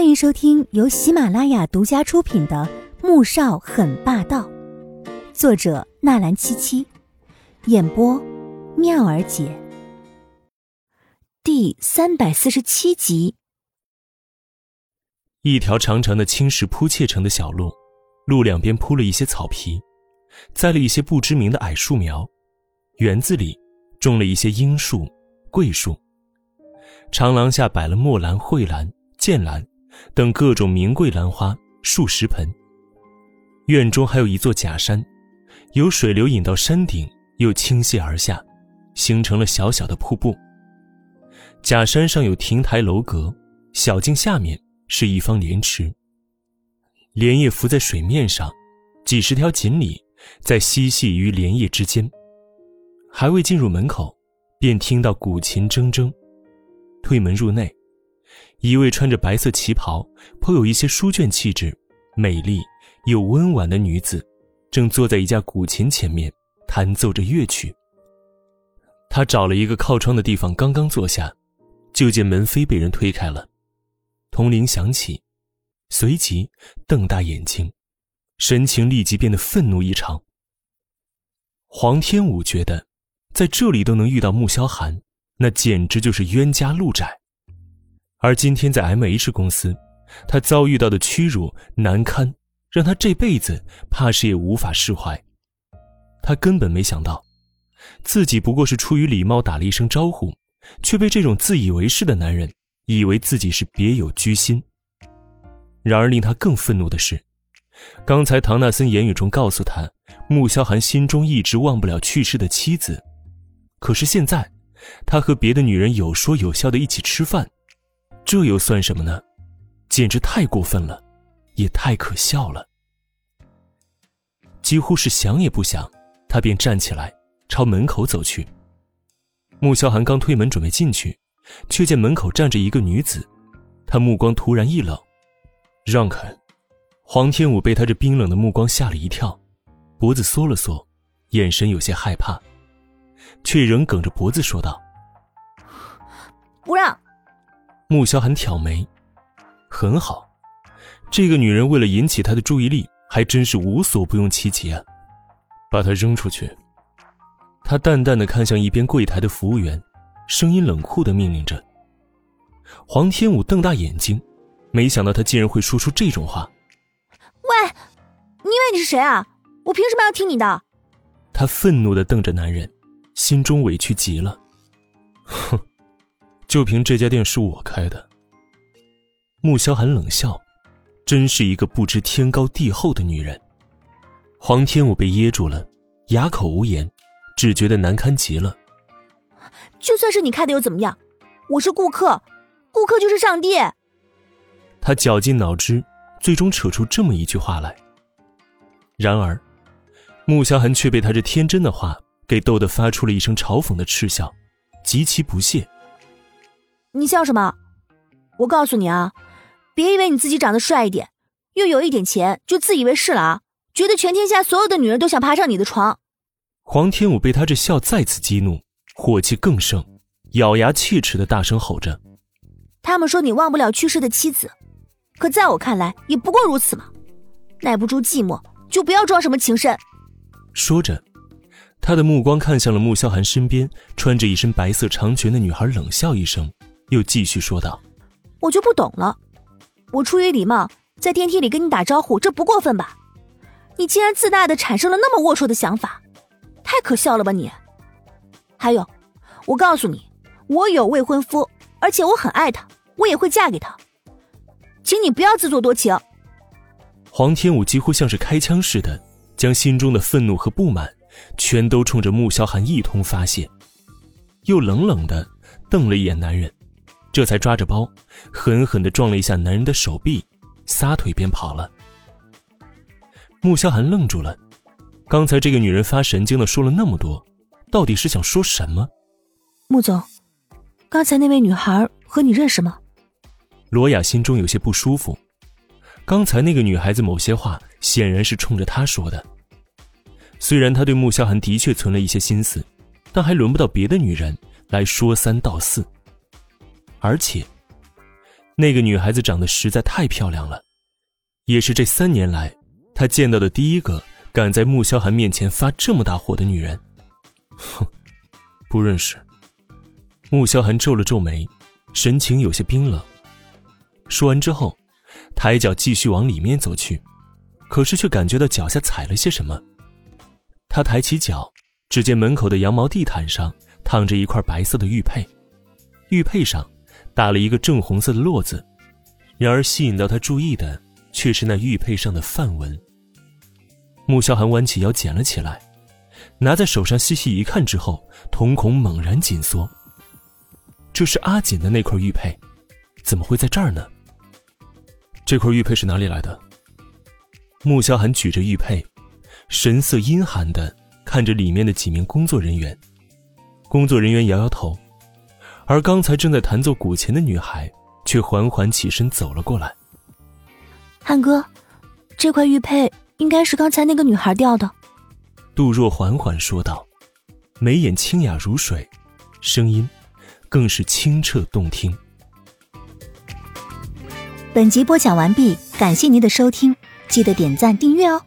欢迎收听由喜马拉雅独家出品的《穆少很霸道》，作者纳兰七七，演播妙儿姐。第三百四十七集。一条长长的青石铺砌成的小路，路两边铺了一些草皮，栽了一些不知名的矮树苗，园子里种了一些樱树、桂树。长廊下摆了墨兰、蕙兰、剑兰。等各种名贵兰花数十盆。院中还有一座假山，有水流引到山顶，又倾泻而下，形成了小小的瀑布。假山上有亭台楼阁，小径下面是一方莲池。莲叶浮在水面上，几十条锦鲤在嬉戏于莲叶之间。还未进入门口，便听到古琴铮铮。推门入内。一位穿着白色旗袍、颇有一些书卷气质、美丽又温婉的女子，正坐在一架古琴前面弹奏着乐曲。她找了一个靠窗的地方，刚刚坐下，就见门扉被人推开了，铜铃响起，随即瞪大眼睛，神情立即变得愤怒异常。黄天武觉得，在这里都能遇到穆萧寒，那简直就是冤家路窄。而今天在 M H 公司，他遭遇到的屈辱难堪，让他这辈子怕是也无法释怀。他根本没想到，自己不过是出于礼貌打了一声招呼，却被这种自以为是的男人以为自己是别有居心。然而令他更愤怒的是，刚才唐纳森言语中告诉他，穆萧寒心中一直忘不了去世的妻子，可是现在，他和别的女人有说有笑的一起吃饭。这又算什么呢？简直太过分了，也太可笑了。几乎是想也不想，他便站起来朝门口走去。穆萧寒刚推门准备进去，却见门口站着一个女子，他目光突然一冷，让开。黄天武被他这冰冷的目光吓了一跳，脖子缩了缩，眼神有些害怕，却仍梗着脖子说道：“不让。”穆萧寒挑眉，很好，这个女人为了引起他的注意力，还真是无所不用其极啊！把她扔出去。他淡淡的看向一边柜台的服务员，声音冷酷的命令着。黄天武瞪大眼睛，没想到他竟然会说出这种话。喂，你以为你是谁啊？我凭什么要听你的？他愤怒的瞪着男人，心中委屈极了。哼。就凭这家店是我开的。穆萧寒冷笑，真是一个不知天高地厚的女人。黄天武被噎住了，哑口无言，只觉得难堪极了。就算是你开的又怎么样？我是顾客，顾客就是上帝。他绞尽脑汁，最终扯出这么一句话来。然而，穆萧寒却被他这天真的话给逗得发出了一声嘲讽的嗤笑，极其不屑。你笑什么？我告诉你啊，别以为你自己长得帅一点，又有一点钱，就自以为是了啊！觉得全天下所有的女人都想爬上你的床。黄天武被他这笑再次激怒，火气更盛，咬牙切齿的大声吼着：“他们说你忘不了去世的妻子，可在我看来，也不过如此嘛！耐不住寂寞，就不要装什么情深。”说着，他的目光看向了穆萧寒身边穿着一身白色长裙的女孩，冷笑一声。又继续说道：“我就不懂了，我出于礼貌在电梯里跟你打招呼，这不过分吧？你竟然自大的产生了那么龌龊的想法，太可笑了吧你！还有，我告诉你，我有未婚夫，而且我很爱他，我也会嫁给他，请你不要自作多情。”黄天武几乎像是开枪似的，将心中的愤怒和不满全都冲着穆萧寒一通发泄，又冷冷的瞪了一眼男人。这才抓着包，狠狠的撞了一下男人的手臂，撒腿便跑了。穆萧寒愣住了，刚才这个女人发神经的说了那么多，到底是想说什么？穆总，刚才那位女孩和你认识吗？罗雅心中有些不舒服，刚才那个女孩子某些话显然是冲着她说的。虽然他对穆萧寒的确存了一些心思，但还轮不到别的女人来说三道四。而且，那个女孩子长得实在太漂亮了，也是这三年来他见到的第一个敢在穆萧寒面前发这么大火的女人。哼，不认识。穆萧寒皱了皱眉，神情有些冰冷。说完之后，抬脚继续往里面走去，可是却感觉到脚下踩了些什么。他抬起脚，只见门口的羊毛地毯上躺着一块白色的玉佩，玉佩上打了一个正红色的络子。然而吸引到他注意的却是那玉佩上的梵文。穆萧寒弯起腰捡了起来，拿在手上细细一看之后，瞳孔猛然紧缩。这是阿锦的那块玉佩，怎么会在这儿呢？这块玉佩是哪里来的？穆萧寒举着玉佩，神色阴寒的看着里面的几名工作人员。工作人员摇摇头，而刚才正在弹奏古琴的女孩却缓缓起身走了过来。汉哥，这块玉佩应该是刚才那个女孩掉的。杜若缓缓说道，眉眼清雅如水，声音更是清澈动听。本集播讲完毕，感谢您的收听，记得点赞订阅哦。